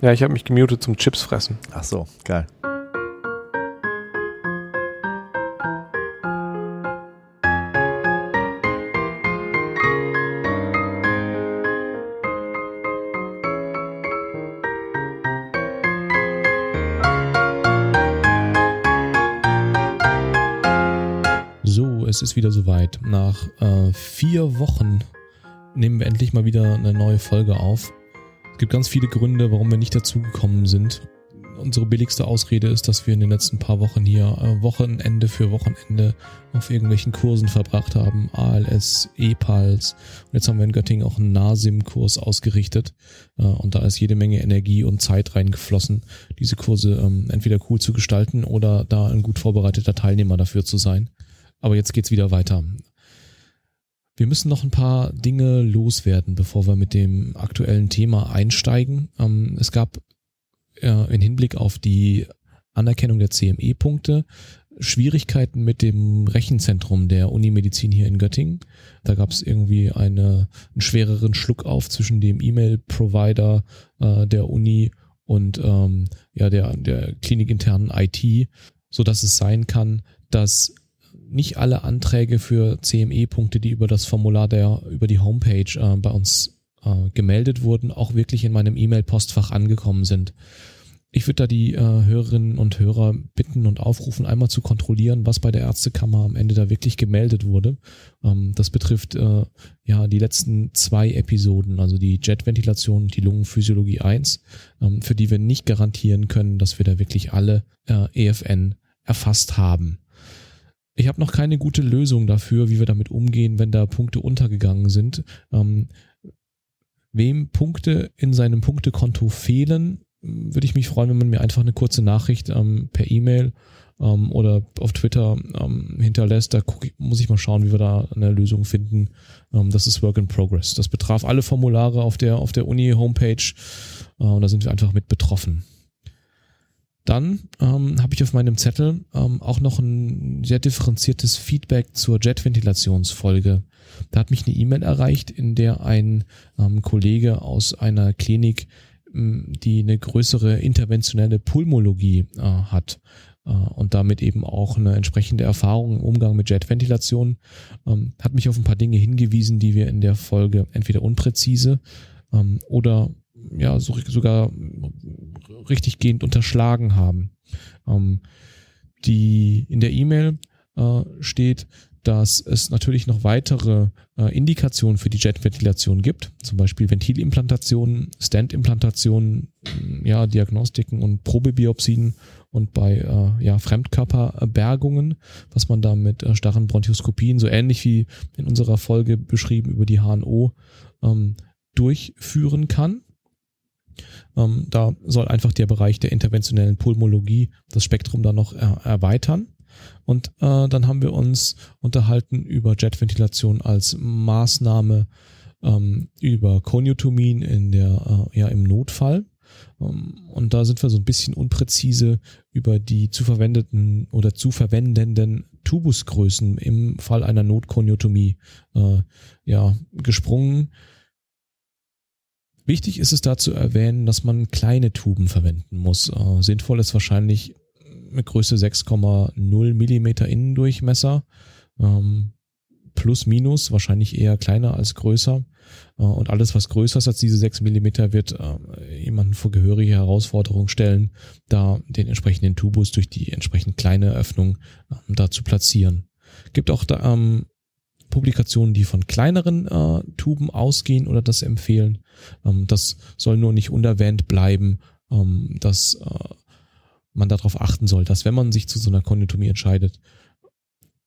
Ja, ich habe mich gemutet zum Chips fressen. Ach so, geil. So, es ist wieder soweit. Nach äh, vier Wochen nehmen wir endlich mal wieder eine neue Folge auf. Es gibt ganz viele Gründe, warum wir nicht dazugekommen sind. Unsere billigste Ausrede ist, dass wir in den letzten paar Wochen hier äh, Wochenende für Wochenende auf irgendwelchen Kursen verbracht haben. ALS, EPALS. Und jetzt haben wir in Göttingen auch einen NASIM-Kurs ausgerichtet. Äh, und da ist jede Menge Energie und Zeit reingeflossen, diese Kurse ähm, entweder cool zu gestalten oder da ein gut vorbereiteter Teilnehmer dafür zu sein. Aber jetzt geht's wieder weiter. Wir müssen noch ein paar Dinge loswerden, bevor wir mit dem aktuellen Thema einsteigen. Ähm, es gab äh, in Hinblick auf die Anerkennung der CME-Punkte Schwierigkeiten mit dem Rechenzentrum der Unimedizin hier in Göttingen. Da gab es irgendwie eine, einen schwereren Schluck auf zwischen dem E-Mail-Provider äh, der Uni und ähm, ja der der klinikinternen IT, so dass es sein kann, dass nicht alle Anträge für CME-Punkte, die über das Formular der, über die Homepage äh, bei uns äh, gemeldet wurden, auch wirklich in meinem E-Mail-Postfach angekommen sind. Ich würde da die äh, Hörerinnen und Hörer bitten und aufrufen, einmal zu kontrollieren, was bei der Ärztekammer am Ende da wirklich gemeldet wurde. Ähm, das betrifft äh, ja die letzten zwei Episoden, also die Jetventilation und die Lungenphysiologie 1, ähm, für die wir nicht garantieren können, dass wir da wirklich alle äh, EFN erfasst haben. Ich habe noch keine gute Lösung dafür, wie wir damit umgehen, wenn da Punkte untergegangen sind. Ähm, wem Punkte in seinem Punktekonto fehlen, würde ich mich freuen, wenn man mir einfach eine kurze Nachricht ähm, per E-Mail ähm, oder auf Twitter ähm, hinterlässt. Da guck, muss ich mal schauen, wie wir da eine Lösung finden. Ähm, das ist Work in Progress. Das betraf alle Formulare auf der auf der Uni Homepage äh, und da sind wir einfach mit betroffen. Dann ähm, habe ich auf meinem Zettel ähm, auch noch ein sehr differenziertes Feedback zur Jetventilationsfolge. Da hat mich eine E-Mail erreicht, in der ein ähm, Kollege aus einer Klinik, ähm, die eine größere interventionelle Pulmologie äh, hat äh, und damit eben auch eine entsprechende Erfahrung im Umgang mit Jetventilation, ähm, hat mich auf ein paar Dinge hingewiesen, die wir in der Folge entweder unpräzise ähm, oder ja so, sogar richtiggehend unterschlagen haben. Ähm, die in der E-Mail äh, steht, dass es natürlich noch weitere äh, Indikationen für die Jetventilation gibt, zum Beispiel Ventilimplantationen, Stand-Implantationen, ja, Diagnostiken und Probebiopsien und bei äh, ja, Fremdkörperbergungen, was man da mit äh, starren Bronchoskopien, so ähnlich wie in unserer Folge beschrieben über die HNO, ähm, durchführen kann. Ähm, da soll einfach der Bereich der interventionellen Pulmologie das Spektrum dann noch er erweitern. Und äh, dann haben wir uns unterhalten über Jetventilation als Maßnahme ähm, über Koniotomin in der, äh, ja, im Notfall. Ähm, und da sind wir so ein bisschen unpräzise über die zu verwendeten oder zu verwendenden Tubusgrößen im Fall einer Notkoniotomie äh, ja, gesprungen. Wichtig ist es da zu erwähnen, dass man kleine Tuben verwenden muss. Äh, sinnvoll ist wahrscheinlich mit Größe 6,0 Millimeter Innendurchmesser. Ähm, plus minus, wahrscheinlich eher kleiner als größer. Äh, und alles, was größer ist als diese 6 Millimeter, wird äh, jemanden vor gehörige Herausforderungen stellen, da den entsprechenden Tubus durch die entsprechend kleine Öffnung ähm, da zu platzieren. Gibt auch da, ähm, Publikationen, die von kleineren äh, Tuben ausgehen oder das empfehlen. Ähm, das soll nur nicht unerwähnt bleiben, ähm, dass äh, man darauf achten soll, dass wenn man sich zu so einer Konditomie entscheidet,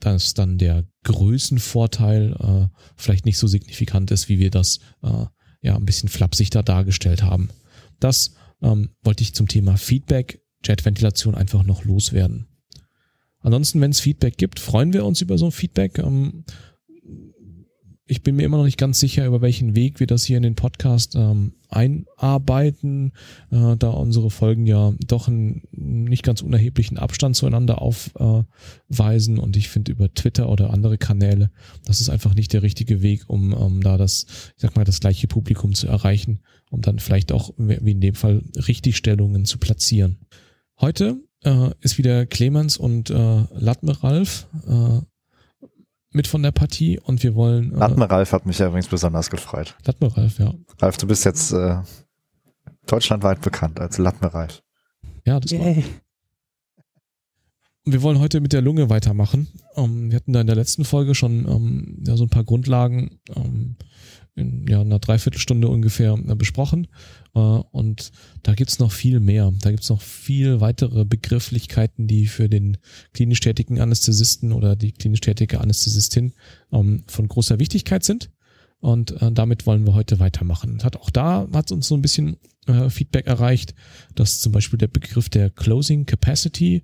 dass dann der Größenvorteil äh, vielleicht nicht so signifikant ist, wie wir das äh, ja ein bisschen flapsig da dargestellt haben. Das ähm, wollte ich zum Thema Feedback, Jetventilation einfach noch loswerden. Ansonsten, wenn es Feedback gibt, freuen wir uns über so ein Feedback. Ähm, ich bin mir immer noch nicht ganz sicher, über welchen Weg wir das hier in den Podcast ähm, einarbeiten, äh, da unsere Folgen ja doch einen nicht ganz unerheblichen Abstand zueinander aufweisen. und ich finde über Twitter oder andere Kanäle, das ist einfach nicht der richtige Weg, um um da das, ich sag mal, das gleiche Publikum zu erreichen, um dann vielleicht auch, wie in dem Fall, Richtigstellungen zu platzieren. Heute äh, ist wieder Clemens und äh, Latme Ralf äh, mit von der Partie und wir wollen. Äh, Latme Ralf hat mich ja übrigens besonders gefreut. Latme Ralf, ja. Ralf, du bist jetzt äh, deutschlandweit bekannt als Latme Ralf. Ja, das Yay. war. Wir wollen heute mit der Lunge weitermachen. Um, ähm, wir hatten da in der letzten Folge schon um, ähm, ja, so ein paar Grundlagen um, ähm, in ja, einer Dreiviertelstunde ungefähr äh, besprochen. Äh, und da gibt's noch viel mehr. Da gibt's noch viel weitere Begrifflichkeiten, die für den klinisch tätigen Anästhesisten oder die klinisch tätige Anästhesistin ähm, von großer Wichtigkeit sind. Und äh, damit wollen wir heute weitermachen. Hat auch da hat uns so ein bisschen Feedback erreicht, dass zum Beispiel der Begriff der Closing Capacity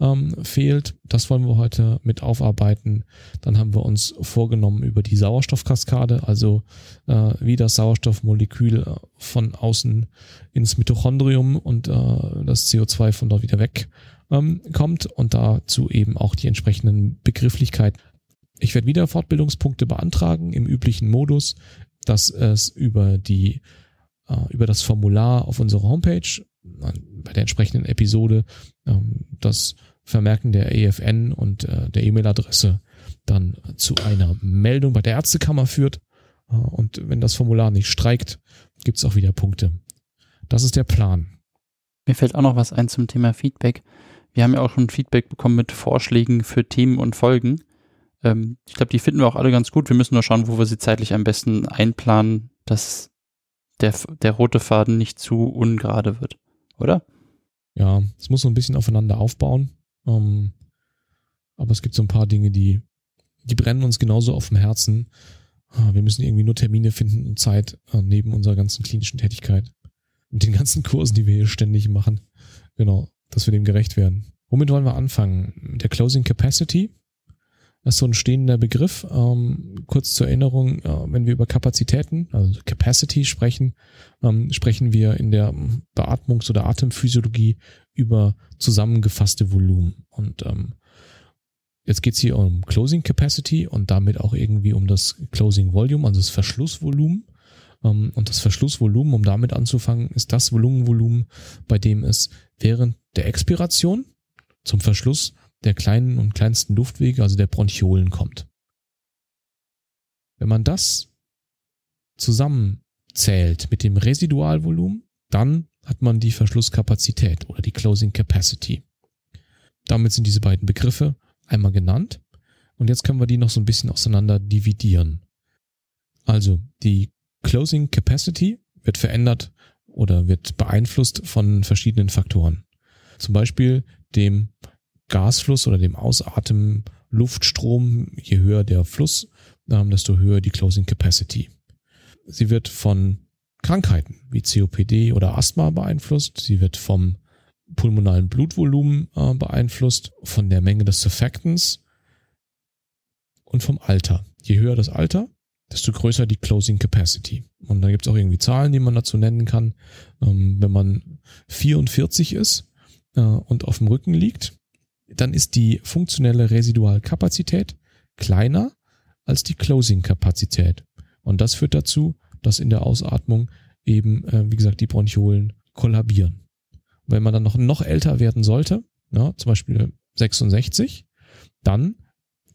ähm, fehlt. Das wollen wir heute mit aufarbeiten. Dann haben wir uns vorgenommen über die Sauerstoffkaskade, also äh, wie das Sauerstoffmolekül äh, von außen ins Mitochondrium und äh, das CO2 von dort wieder weg ähm, kommt und dazu eben auch die entsprechenden Begrifflichkeiten. Ich werde wieder Fortbildungspunkte beantragen im üblichen Modus, dass es über die äh, über das Formular auf unserer Homepage bei der entsprechenden Episode ähm, das Vermerken der EFN und äh, der E-Mail-Adresse dann zu einer Meldung bei der Ärztekammer führt. Äh, und wenn das Formular nicht streikt, gibt es auch wieder Punkte. Das ist der Plan. Mir fällt auch noch was ein zum Thema Feedback. Wir haben ja auch schon Feedback bekommen mit Vorschlägen für Themen und Folgen. Ähm, ich glaube, die finden wir auch alle ganz gut. Wir müssen nur schauen, wo wir sie zeitlich am besten einplanen, dass der, der rote Faden nicht zu ungerade wird oder? Ja, es muss so ein bisschen aufeinander aufbauen. Ähm, aber es gibt so ein paar Dinge, die, die brennen uns genauso auf dem Herzen. Ah, wir müssen irgendwie nur Termine finden und Zeit äh, neben unserer ganzen klinischen Tätigkeit. Und den ganzen Kursen, die wir hier ständig machen. Genau, dass wir dem gerecht werden. Womit wollen wir anfangen? Mit der Closing Capacity. Das ist so ein stehender Begriff. Ähm, kurz zur Erinnerung, äh, wenn wir über Kapazitäten, also Capacity sprechen, ähm, sprechen wir in der Beatmungs- oder Atemphysiologie über zusammengefasste Volumen. Und ähm, jetzt geht's hier um Closing Capacity und damit auch irgendwie um das Closing Volume, also das Verschlussvolumen. Ähm, und das Verschlussvolumen, um damit anzufangen, ist das Volumenvolumen, bei dem es während der Expiration zum Verschluss der kleinen und kleinsten Luftwege, also der Bronchiolen kommt. Wenn man das zusammenzählt mit dem Residualvolumen, dann hat man die Verschlusskapazität oder die Closing Capacity. Damit sind diese beiden Begriffe einmal genannt und jetzt können wir die noch so ein bisschen auseinander dividieren. Also die Closing Capacity wird verändert oder wird beeinflusst von verschiedenen Faktoren. Zum Beispiel dem Gasfluss oder dem Ausatmen Luftstrom, je höher der Fluss, ähm, desto höher die Closing Capacity. Sie wird von Krankheiten wie COPD oder Asthma beeinflusst. Sie wird vom pulmonalen Blutvolumen äh, beeinflusst, von der Menge des Surfactants und vom Alter. Je höher das Alter, desto größer die Closing Capacity. Und da gibt es auch irgendwie Zahlen, die man dazu nennen kann. Ähm, wenn man 44 ist äh, und auf dem Rücken liegt, dann ist die funktionelle Residualkapazität kleiner als die Closing-Kapazität. Und das führt dazu, dass in der Ausatmung eben, äh, wie gesagt, die Bronchiolen kollabieren. Wenn man dann noch, noch älter werden sollte, ja, zum Beispiel 66, dann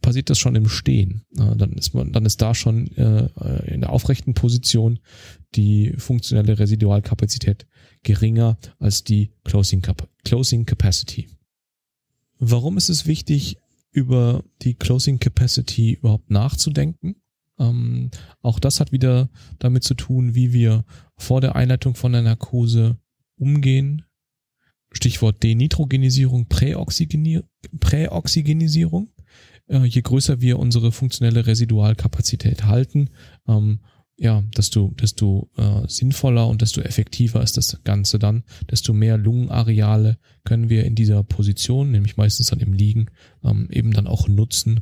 passiert das schon im Stehen. Ja, dann ist man, dann ist da schon äh, in der aufrechten Position die funktionelle Residualkapazität geringer als die Closing, Cap Closing Capacity. Warum ist es wichtig, über die Closing Capacity überhaupt nachzudenken? Ähm, auch das hat wieder damit zu tun, wie wir vor der Einleitung von der Narkose umgehen. Stichwort Denitrogenisierung, Präoxygenisierung. Äh, je größer wir unsere funktionelle Residualkapazität halten, ähm, ja, desto, desto äh, sinnvoller und desto effektiver ist das Ganze dann, desto mehr Lungenareale können wir in dieser Position, nämlich meistens dann im Liegen, ähm, eben dann auch nutzen,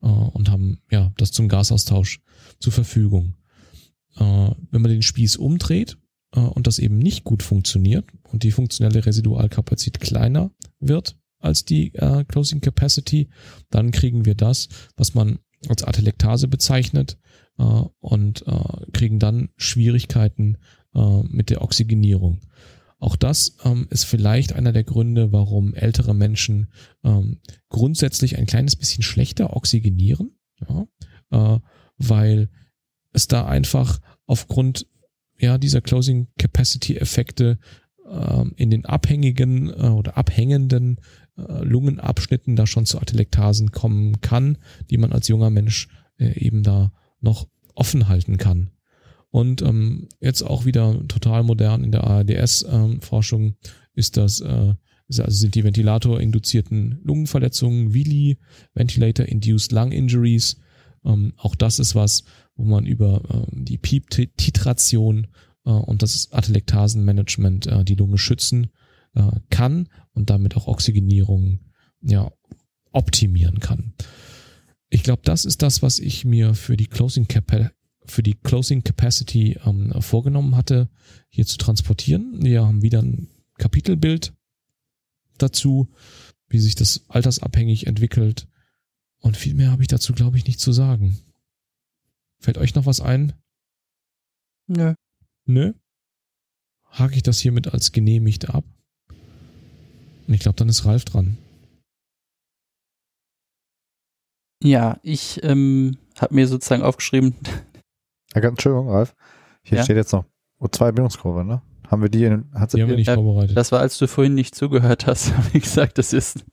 äh, und haben ja das zum Gasaustausch zur Verfügung. Äh, wenn man den Spieß umdreht äh, und das eben nicht gut funktioniert und die funktionelle Residualkapazität kleiner wird als die äh, Closing Capacity, dann kriegen wir das, was man als Atelektase bezeichnet und äh, kriegen dann Schwierigkeiten äh, mit der Oxygenierung. Auch das ähm, ist vielleicht einer der Gründe, warum ältere Menschen ähm, grundsätzlich ein kleines bisschen schlechter oxygenieren, ja, äh, weil es da einfach aufgrund ja dieser Closing Capacity Effekte äh, in den abhängigen äh, oder abhängenden äh, Lungenabschnitten da schon zu Atelektasen kommen kann, die man als junger Mensch äh, eben da noch offen halten kann. Und ähm, jetzt auch wieder total modern in der ARDS-Forschung ähm, ist das, äh, also sind die Ventilator-induzierten Lungenverletzungen, VILI, Ventilator-Induced Lung Injuries. Ähm, auch das ist was, wo man über äh, die PEEP-Titration äh, und das Atelektasenmanagement äh, die Lunge schützen äh, kann und damit auch Oxygenierung ja optimieren kann. Ich glaube, das ist das, was ich mir für die Closing Cap für die Closing Capacity ähm, vorgenommen hatte, hier zu transportieren. Wir haben wieder ein Kapitelbild dazu, wie sich das altersabhängig entwickelt. Und viel mehr habe ich dazu, glaube ich, nicht zu sagen. Fällt euch noch was ein? Nö. Nö? Hake ich das hiermit als genehmigt ab? Und ich glaube, dann ist Ralf dran. Ja, ich ähm, habe mir sozusagen aufgeschrieben, Entschuldigung, Ralf. Hier Ja? steht jetzt noch O2-Bindungskurve, ne? Haben wir die in, hat sie Die haben wir nicht Ja, vorbereitet. das war, als du vorhin nicht zugehört hast, habe ich gesagt, das ist.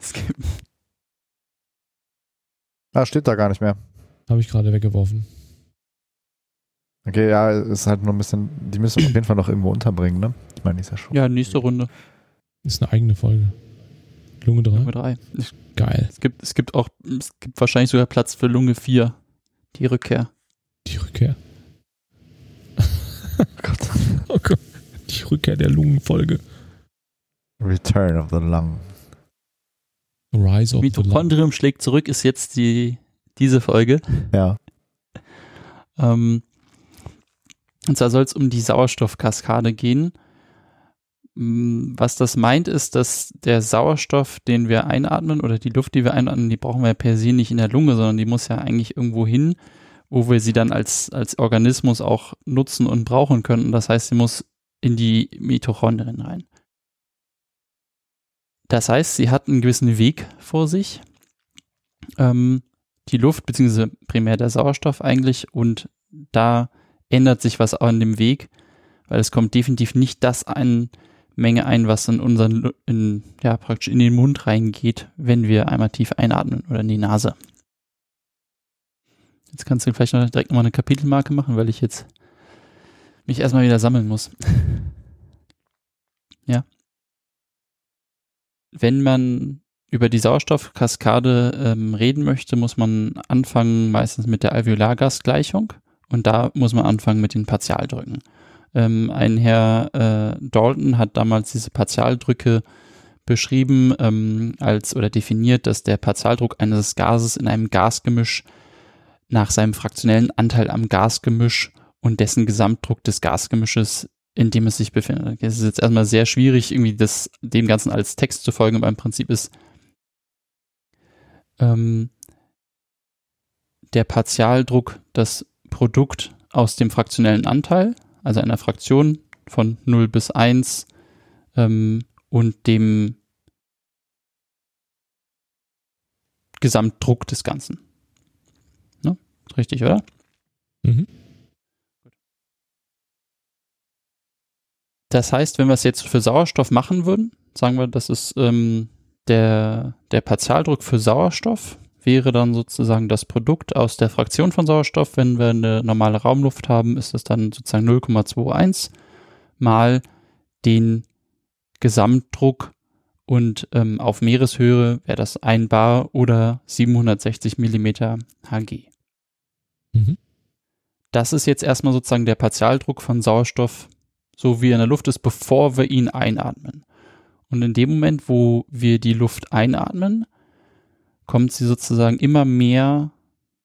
Es gibt, Ah, steht da gar nicht mehr. Habe ich gerade weggeworfen. Okay, ja, ist halt nur ein bisschen, die müssen wir auf jeden Fall noch irgendwo unterbringen, ne? Ich meine, die ist ja schon. ja, nächste Runde, Ist eine eigene Folge. Lunge 3. Nummer drei. Es, Geil. es, gibt, es gibt auch, es gibt wahrscheinlich sogar Platz für Lunge 4. Die Rückkehr. Die Rückkehr. Oh Gott. Oh Gott. Die Rückkehr der Lungenfolge. Return of the Lung. Rise of the Lung. Mitochondrium schlägt zurück, ist jetzt die, diese Folge. Ja. Ähm, und zwar soll es um die Sauerstoffkaskade gehen. Mm, Was das meint, ist, dass der Sauerstoff, den wir einatmen oder die Luft, die wir einatmen, die brauchen wir per se nicht in der Lunge, sondern die muss ja eigentlich irgendwo hin, wo wir sie dann als, als Organismus auch nutzen und brauchen können. Das heißt, sie muss in die Mitochondrien rein. Das heißt, sie hat einen gewissen Weg vor sich. Ähm, die Luft, beziehungsweise primär der Sauerstoff eigentlich, und da ändert sich was an dem Weg, weil es kommt definitiv nicht das ein Menge ein, was in unseren, in, ja, praktisch in den Mund reingeht, wenn wir einmal tief einatmen oder in die Nase. Jetzt kannst du vielleicht noch direkt nochmal eine Kapitelmarke machen, weil ich jetzt mich erstmal wieder sammeln muss. ja. Wenn man über die Sauerstoffkaskade ähm, reden möchte, muss man anfangen meistens mit der Alveolargasgleichung und da muss man anfangen mit den Partialdrücken. Ähm, ein Herr äh, Dalton hat damals diese Partialdrücke beschrieben ähm, als oder definiert, dass der Partialdruck eines Gases in einem Gasgemisch nach seinem fraktionellen Anteil am Gasgemisch und dessen Gesamtdruck des Gasgemisches, in dem es sich befindet. Es ist jetzt erstmal sehr schwierig, irgendwie das, dem Ganzen als Text zu folgen, aber im Prinzip ist ähm, der Partialdruck das Produkt aus dem fraktionellen Anteil, also einer Fraktion von 0 bis 1 ähm, und dem Gesamtdruck des Ganzen. Ne? Richtig, oder? Mhm. Das heißt, wenn wir es jetzt für Sauerstoff machen würden, sagen wir, das ist ähm, der, der Partialdruck für Sauerstoff, wäre dann sozusagen das Produkt aus der Fraktion von Sauerstoff. Wenn wir eine normale Raumluft haben, ist es dann sozusagen 0,21 mal den Gesamtdruck und ähm, auf Meereshöhe wäre das 1 Bar oder 760 Millimeter Hg. Mhm. Das ist jetzt erstmal sozusagen der Partialdruck von Sauerstoff, so wie er in der Luft ist, bevor wir ihn einatmen. Und in dem Moment, wo wir die Luft einatmen, kommt sie sozusagen immer mehr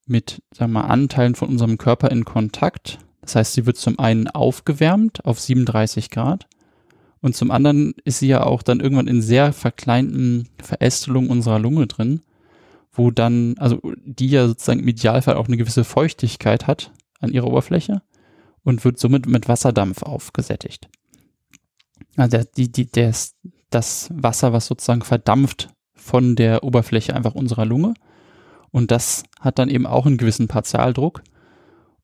mit, sagen wir mal, Anteilen von unserem Körper in Kontakt. Das heißt, sie wird zum einen aufgewärmt auf 37 Grad und zum anderen ist sie ja auch dann irgendwann in sehr verkleinten Verästelungen unserer Lunge drin, wo dann, also die ja sozusagen im Idealfall auch eine gewisse Feuchtigkeit hat an ihrer Oberfläche und wird somit mit Wasserdampf aufgesättigt. Also die, die, das, das Wasser, was sozusagen verdampft von der Oberfläche einfach unserer Lunge. Und das hat dann eben auch einen gewissen Partialdruck.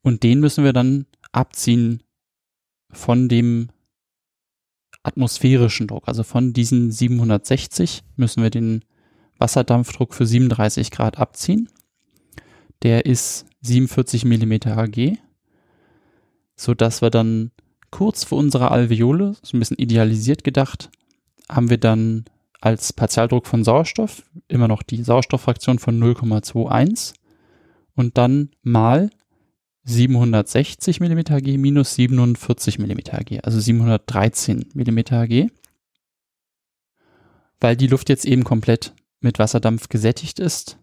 Und den müssen wir dann abziehen von dem atmosphärischen Druck. Also von diesen 760 müssen wir den Wasserdampfdruck für 37 Grad abziehen. Der ist 47 mm Hg, sodass wir dann kurz vor unserer Alveole, so ein bisschen idealisiert gedacht, haben wir dann als Partialdruck von Sauerstoff immer noch die Sauerstofffraktion von 0,21 und dann mal 760 mm Hg minus 47 mm Hg, also 713 mm Hg. Weil die Luft jetzt eben komplett mit Wasserdampf gesättigt ist.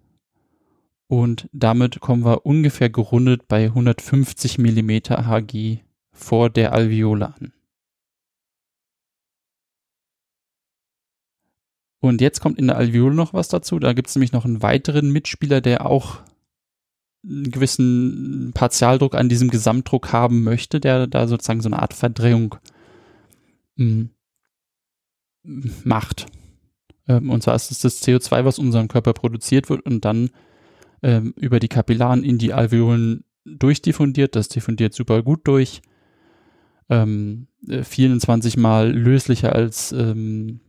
Und damit kommen wir ungefähr gerundet bei 150 mm Hg vor der Alveole an. Und jetzt kommt in der Alveole noch was dazu. Da gibt es nämlich noch einen weiteren Mitspieler, der auch einen gewissen Partialdruck an diesem Gesamtdruck haben möchte, der da sozusagen so eine Art Verdrehung mh, hm, macht. Ähm, und zwar ist es das CO2, was unserem Körper produziert wird und dann ähm, über die Kapillaren in die Alveolen durchdiffundiert. Das diffundiert super gut durch. Ähm, 24 äh, mal löslicher als ähm,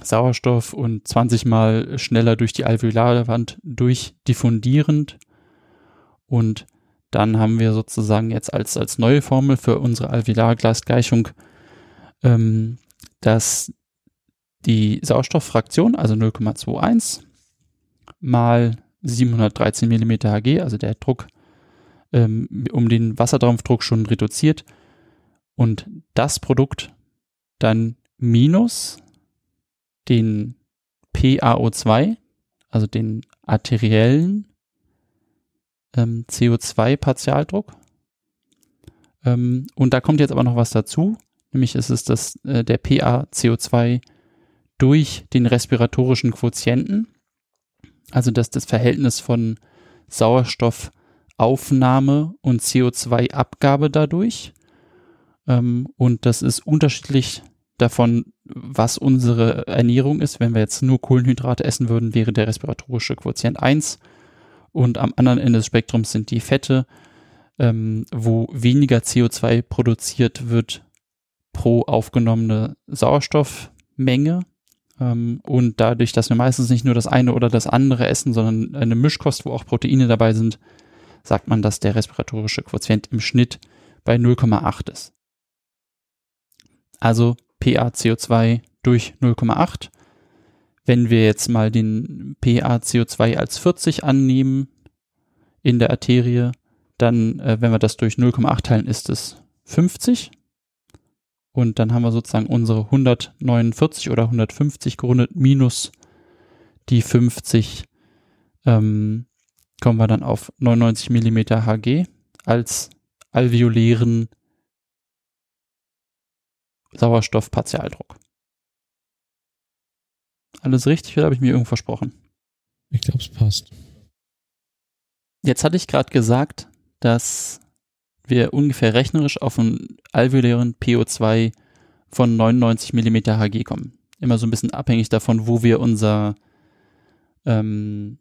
Sauerstoff und 20 mal schneller durch die Alveolarwand durchdiffundierend. Und dann haben wir sozusagen jetzt als, als neue Formel für unsere Alveolarglasgleichung, ähm, dass die Sauerstofffraktion, also 0,21 mal 713 mm Hg, also der Druck ähm, um den Wasserdampfdruck schon reduziert und das Produkt dann minus den PaO2, also den arteriellen ähm, CO2-Partialdruck. Ähm, und da kommt jetzt aber noch was dazu, nämlich ist es das, äh, der PaCO2 durch den respiratorischen Quotienten, also dass das Verhältnis von Sauerstoffaufnahme und CO2-Abgabe dadurch. Ähm, und das ist unterschiedlich davon, was unsere Ernährung ist. Wenn wir jetzt nur Kohlenhydrate essen würden, wäre der respiratorische Quotient 1 und am anderen Ende des Spektrums sind die Fette, ähm, wo weniger CO2 produziert wird pro aufgenommene Sauerstoffmenge. Ähm, und dadurch, dass wir meistens nicht nur das eine oder das andere essen, sondern eine Mischkost, wo auch Proteine dabei sind, sagt man, dass der respiratorische Quotient im Schnitt bei 0,8 ist. Also PaCO2 durch 0,8 wenn wir jetzt mal den PaCO2 als 40 annehmen in der Arterie, dann, äh, wenn wir das durch 0,8 teilen, ist es 50. Und dann haben wir sozusagen unsere 149 oder 150 gerundet minus die 50, ähm, kommen wir dann auf 99 Millimeter Hg als alveolären Sauerstoffpartialdruck. Alles richtig oder habe ich mir irgendwo versprochen? Ich glaube, es passt. Jetzt hatte ich gerade gesagt, dass wir ungefähr rechnerisch auf einen alveolären PO2 von 99 mm Hg kommen. Immer so ein bisschen abhängig davon, wo wir unser ähm,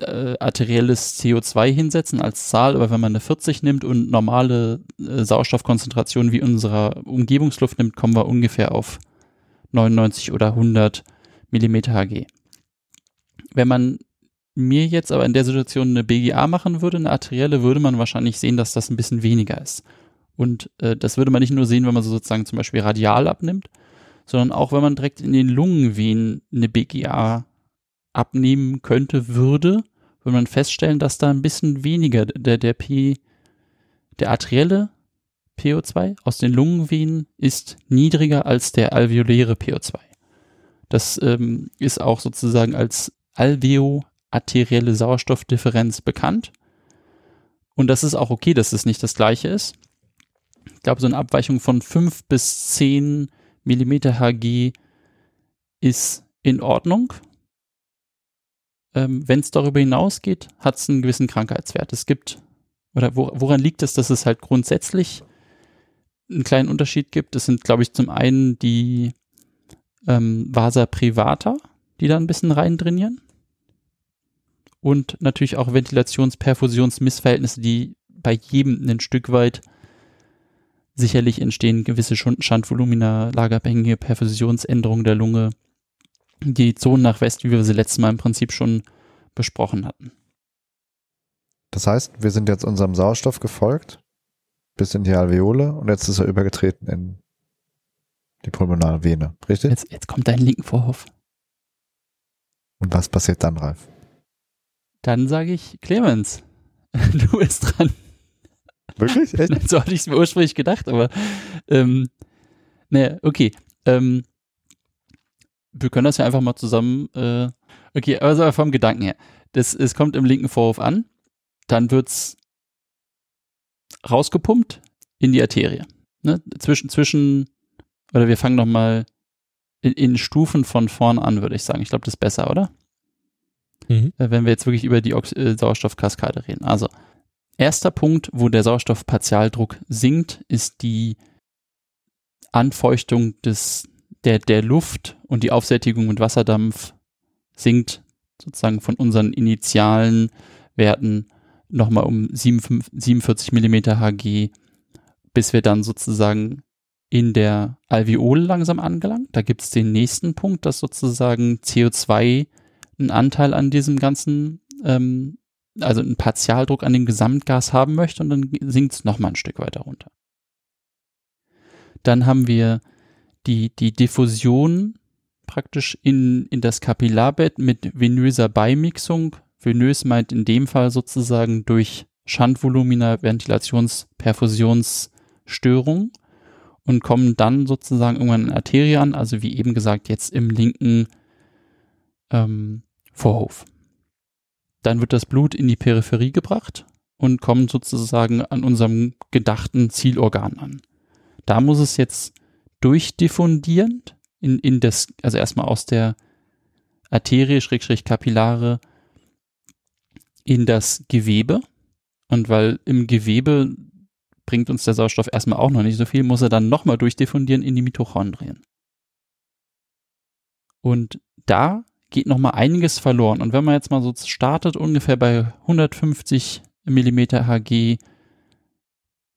äh, arterielles CO2 hinsetzen als Zahl, aber wenn man eine 40 nimmt und normale äh, Sauerstoffkonzentrationen wie unserer Umgebungsluft nimmt, kommen wir ungefähr auf 99 oder 100 Millimeter Hg. Wenn man mir jetzt aber in der Situation eine BGA machen würde, eine arterielle, würde man wahrscheinlich sehen, dass das ein bisschen weniger ist. Und äh, das würde man nicht nur sehen, wenn man so sozusagen zum Beispiel radial abnimmt, sondern auch wenn man direkt in den Lungenvenen eine BGA abnehmen könnte, würde, würde man feststellen, dass da ein bisschen weniger der, der P, der arterielle PO2 aus den Lungenvenen ist niedriger als der alveoläre PO2. Das ähm, ist auch sozusagen als alveoarterielle Sauerstoffdifferenz bekannt. Und das ist auch okay, dass es nicht das gleiche ist. Ich glaube, so eine Abweichung von 5 bis 10 Millimeter Hg ist in Ordnung. Ähm, Wenn es darüber hinausgeht, hat es einen gewissen Krankheitswert. Es gibt, oder wo, woran liegt es, dass es halt grundsätzlich einen kleinen Unterschied gibt? Das sind, glaube ich, zum einen die ähm, Vasa privata, die da ein bisschen reindrinieren. Und natürlich auch Ventilations-Perfusionsmissverhältnisse, die bei jedem ein Stück weit sicherlich entstehen, gewisse Schandvolumina, lagerabhängige Perfusionsänderungen der Lunge, die Zonen nach West, wie wir sie letztes Mal im Prinzip schon besprochen hatten. Das heißt, wir sind jetzt unserem Sauerstoff gefolgt, bis in die Alveole und jetzt ist er übergetreten in die pulmonale Vene, richtig? Jetzt, jetzt kommt dein linken Vorhof. Und was passiert dann, Ralf? Dann sage ich, Clemens, du bist dran. Wirklich? Echt? so hatte ich es mir ursprünglich gedacht, aber ähm, naja, okay. Ähm, wir können das ja einfach mal zusammen. Äh, okay, also vom Gedanken her. Das, es kommt im linken Vorhof an, dann wird's rausgepumpt in die Arterie. Ne? Zwischen, zwischen, oder wir fangen nochmal in, in Stufen von vorn an, würde ich sagen. Ich glaube, das ist besser, oder? Mhm. Äh, Wenn wir jetzt wirklich über die Ox äh, Sauerstoffkaskade reden. Also, erster Punkt, wo der Sauerstoffpartialdruck sinkt, ist die Anfeuchtung des, der, der Luft und die Aufsättigung mit Wasserdampf sinkt sozusagen von unseren initialen Werten nochmal um 47 47 Millimeter Hg, bis wir dann sozusagen in der Alveole langsam angelangt. Da gibt es den nächsten Punkt, dass sozusagen CO2 einen Anteil an diesem ganzen, ähm, also einen Partialdruck an dem Gesamtgas haben möchte und dann sinkt es nochmal ein Stück weiter runter. Dann haben wir die, die Diffusion praktisch in, in das Kapillarbett mit venöser Beimixung. Venös meint in dem Fall sozusagen durch Schandvolumina, Ventilations-, Perfusionsstörung und kommen dann sozusagen irgendwann in Arterie an, also wie eben gesagt, jetzt im linken ähm, Vorhof. Dann wird das Blut in die Peripherie gebracht und kommt sozusagen an unserem gedachten Zielorgan an. Da muss es jetzt durchdiffundierend in, in das, also erstmal aus der Arterie, Schrägstrich Kapillare in das Gewebe. Und weil im Gewebe bringt uns der Sauerstoff erstmal auch noch nicht so viel, muss er dann nochmal durchdiffundieren in die Mitochondrien. Und da geht nochmal einiges verloren. Und wenn man jetzt mal so startet, ungefähr bei 150 Millimeter Hg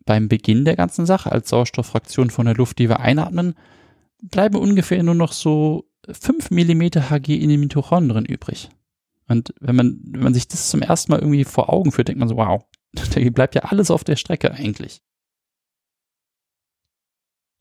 beim Beginn der ganzen Sache als Sauerstofffraktion von der Luft, die wir einatmen, bleiben ungefähr nur noch so 5 Millimeter Hg in den Mitochondrien übrig. Und wenn man, wenn man sich das zum ersten Mal irgendwie vor Augen führt, denkt man so, wow, da bleibt ja alles auf der Strecke eigentlich.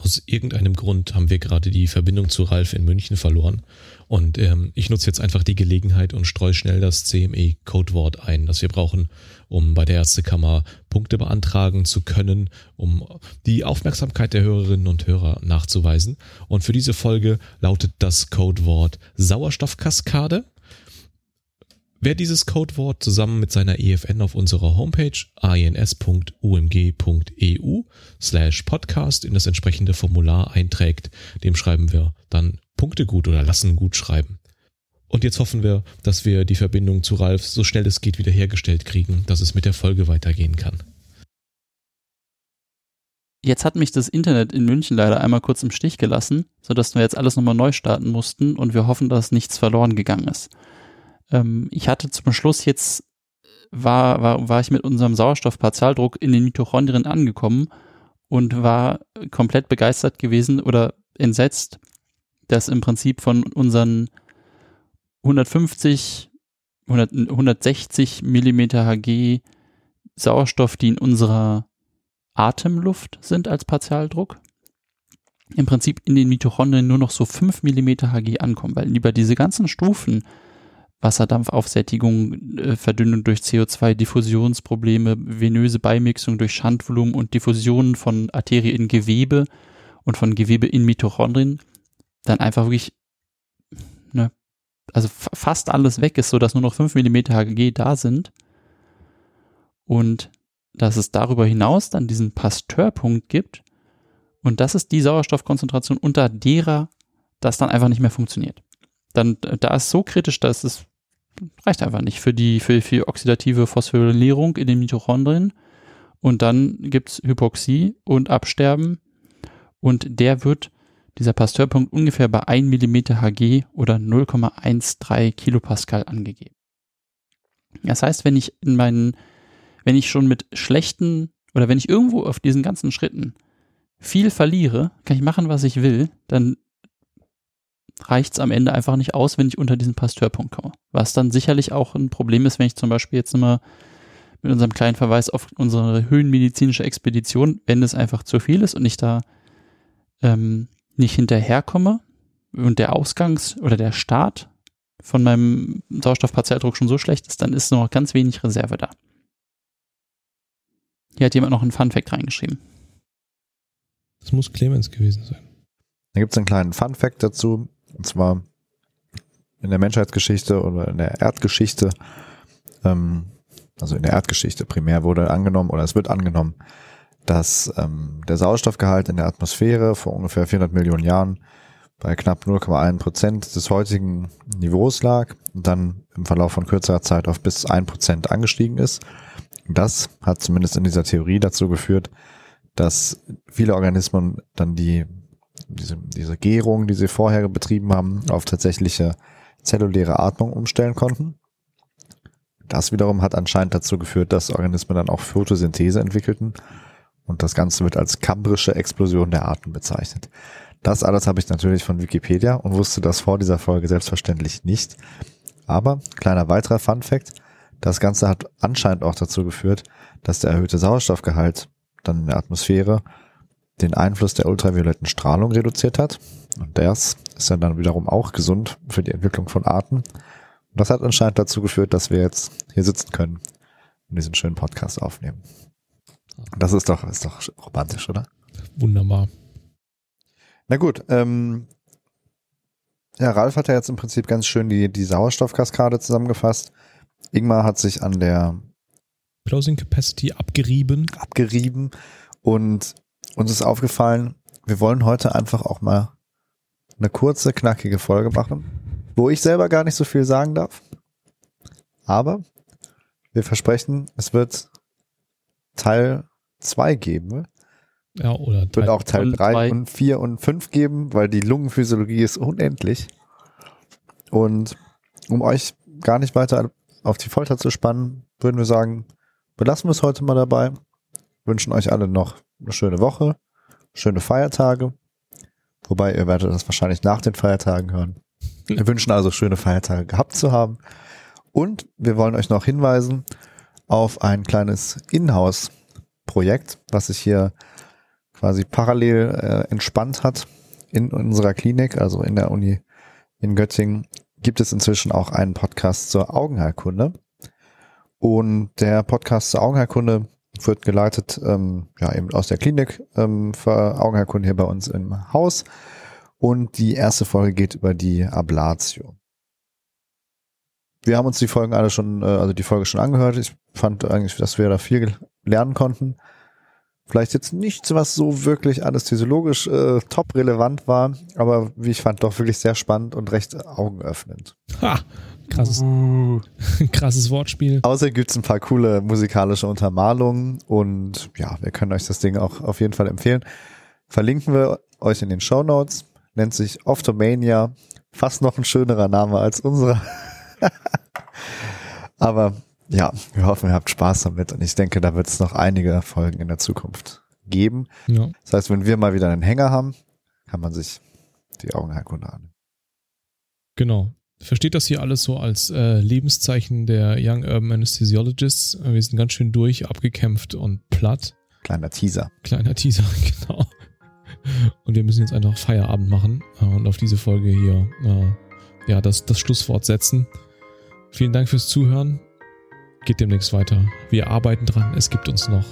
Aus irgendeinem Grund haben wir gerade die Verbindung zu Ralf in München verloren. Und ähm, ich nutze jetzt einfach die Gelegenheit und streue schnell das CME-Codewort ein, das wir brauchen, um bei der Ärztekammer Punkte beantragen zu können, um die Aufmerksamkeit der Hörerinnen und Hörer nachzuweisen. Und für diese Folge lautet das Codewort Sauerstoffkaskade. Wer dieses Codewort zusammen mit seiner EFN auf unserer Homepage ans.umg.eu slash podcast in das entsprechende Formular einträgt, dem schreiben wir dann Punkte gut oder lassen gut schreiben. Und jetzt hoffen wir, dass wir die Verbindung zu Ralf so schnell es geht wiederhergestellt kriegen, dass es mit der Folge weitergehen kann. Jetzt hat mich das Internet in München leider einmal kurz im Stich gelassen, sodass wir jetzt alles nochmal neu starten mussten und wir hoffen, dass nichts verloren gegangen ist. Ähm, ich hatte zum Schluss jetzt, war, war, war ich mit unserem Sauerstoffpartialdruck in den Mitochondrien angekommen und war komplett begeistert gewesen oder entsetzt, dass im Prinzip von unseren 150, 100, 160 Millimeter Hg Sauerstoff, die in unserer Atemluft sind als Partialdruck, im Prinzip in den Mitochondrien nur noch so 5 Millimeter Hg ankommen, weil über diese ganzen Stufen Wasserdampfaufsättigung, äh, Verdünnung durch CO2, Diffusionsprobleme, venöse Beimixung durch Schandvolumen und Diffusion von Arterie in Gewebe und von Gewebe in Mitochondrien, dann einfach wirklich, ne, also fast alles weg ist, sodass nur noch 5 mm Hg da sind. Und dass es darüber hinaus dann diesen Pasteurpunkt gibt. Und das ist die Sauerstoffkonzentration, unter derer das dann einfach nicht mehr funktioniert. Dann, da ist so kritisch, dass es reicht einfach nicht für die, für, für oxidative Phosphorylierung in den Mitochondrien. Und dann gibt's Hypoxie und Absterben. Und der wird, dieser Pasteurpunkt, ungefähr bei 1 mm Hg oder 0,13 Kilopascal angegeben. Das heißt, wenn ich in meinen, wenn ich schon mit schlechten oder wenn ich irgendwo auf diesen ganzen Schritten viel verliere, kann ich machen, was ich will, dann reicht es am Ende einfach nicht aus, wenn ich unter diesen Pasteurpunkt komme. Was dann sicherlich auch ein Problem ist, wenn ich zum Beispiel jetzt immer mit unserem kleinen Verweis auf unsere höhenmedizinische Expedition, wenn es einfach zu viel ist und ich da ähm, nicht hinterherkomme und der Ausgangs- oder der Start von meinem Sauerstoffpartialdruck schon so schlecht ist, dann ist noch ganz wenig Reserve da. Hier hat jemand noch einen Funfact reingeschrieben. Das muss Clemens gewesen sein. Da gibt es einen kleinen Funfact dazu. Und zwar in der Menschheitsgeschichte oder in der Erdgeschichte, ähm, also in der Erdgeschichte primär wurde angenommen oder es wird angenommen, dass ähm, der Sauerstoffgehalt in der Atmosphäre vor ungefähr 400 Millionen Jahren bei knapp 0,1 Prozent des heutigen Niveaus lag und dann im Verlauf von kürzerer Zeit auf bis 1 Prozent angestiegen ist. Das hat zumindest in dieser Theorie dazu geführt, dass viele Organismen dann die diese, diese Gärung, die sie vorher betrieben haben, auf tatsächliche zelluläre Atmung umstellen konnten. Das wiederum hat anscheinend dazu geführt, dass Organismen dann auch Photosynthese entwickelten und das Ganze wird als kambrische Explosion der Arten bezeichnet. Das alles habe ich natürlich von Wikipedia und wusste das vor dieser Folge selbstverständlich nicht. Aber kleiner weiterer Fun Fact, das Ganze hat anscheinend auch dazu geführt, dass der erhöhte Sauerstoffgehalt dann in der Atmosphäre den Einfluss der ultravioletten Strahlung reduziert hat. Und das ist ja dann wiederum auch gesund für die Entwicklung von Arten. Und das hat anscheinend dazu geführt, dass wir jetzt hier sitzen können und diesen schönen Podcast aufnehmen. Das ist doch, ist doch romantisch, oder? Wunderbar. Na gut, ähm, ja, Ralf hat ja jetzt im Prinzip ganz schön die, die Sauerstoffkaskade zusammengefasst. Ingmar hat sich an der Closing Capacity abgerieben. Abgerieben und uns ist aufgefallen, wir wollen heute einfach auch mal eine kurze, knackige Folge machen, wo ich selber gar nicht so viel sagen darf. Aber wir versprechen, es wird Teil 2 geben. Ja, oder Teil wird auch Teil 3 und 4 und 5 geben, weil die Lungenphysiologie ist unendlich. Und um euch gar nicht weiter auf die Folter zu spannen, würden wir sagen, belassen wir es heute mal dabei. Wünschen euch alle noch eine schöne Woche, schöne Feiertage. Wobei ihr werdet das wahrscheinlich nach den Feiertagen hören. Wir wünschen also schöne Feiertage gehabt zu haben. Und wir wollen euch noch hinweisen auf ein kleines Inhouse-Projekt, was sich hier quasi parallel äh, entspannt hat in unserer Klinik, also in der Uni in Göttingen, gibt es inzwischen auch einen Podcast zur Augenheilkunde. Und der Podcast zur Augenheilkunde wird geleitet ähm, ja eben aus der Klinik ähm, für Augenheilkunde hier bei uns im Haus. Und die erste Folge geht über die Ablatio. Wir haben uns die Folgen alle schon, äh, also die Folge schon angehört. Ich fand eigentlich, dass wir da viel lernen konnten. Vielleicht jetzt nichts, was so wirklich anästhesiologisch äh, top relevant war, aber wie ich fand, doch wirklich sehr spannend und recht augenöffnend. Ha! Krasses, uh. krasses Wortspiel. Außerdem gibt's ein paar coole musikalische Untermalungen und ja, wir können euch das Ding auch auf jeden Fall empfehlen. Verlinken wir euch in den Show Notes. Nennt sich Optomania. Fast noch ein schönerer Name als unserer. Aber ja, wir hoffen, ihr habt Spaß damit und ich denke, da wird es noch einige Folgen in der Zukunft geben. Ja. Das heißt, wenn wir mal wieder einen Hänger haben, kann man sich die Augenheilkunde an. Genau versteht das hier alles so als äh, Lebenszeichen der Young Urban Anesthesiologists. Wir sind ganz schön durch, abgekämpft und platt. Kleiner Teaser. Kleiner Teaser, genau. Und wir müssen jetzt einfach Feierabend machen äh, und auf diese Folge hier äh, ja, das, das Schlusswort setzen. Vielen Dank fürs Zuhören. Geht demnächst weiter. Wir arbeiten dran. Es gibt uns noch.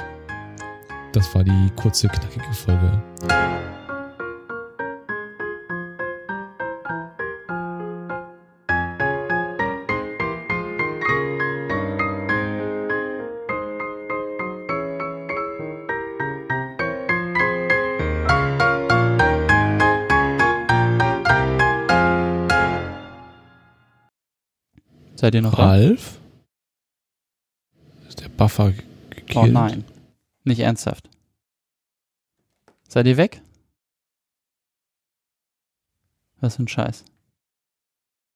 Das war die kurze, knackige Folge. Seid ihr noch da? Ralf? Ist der Buffer gekillt? Oh nein. Nicht ernsthaft. Seid ihr weg? Was für ein Scheiß.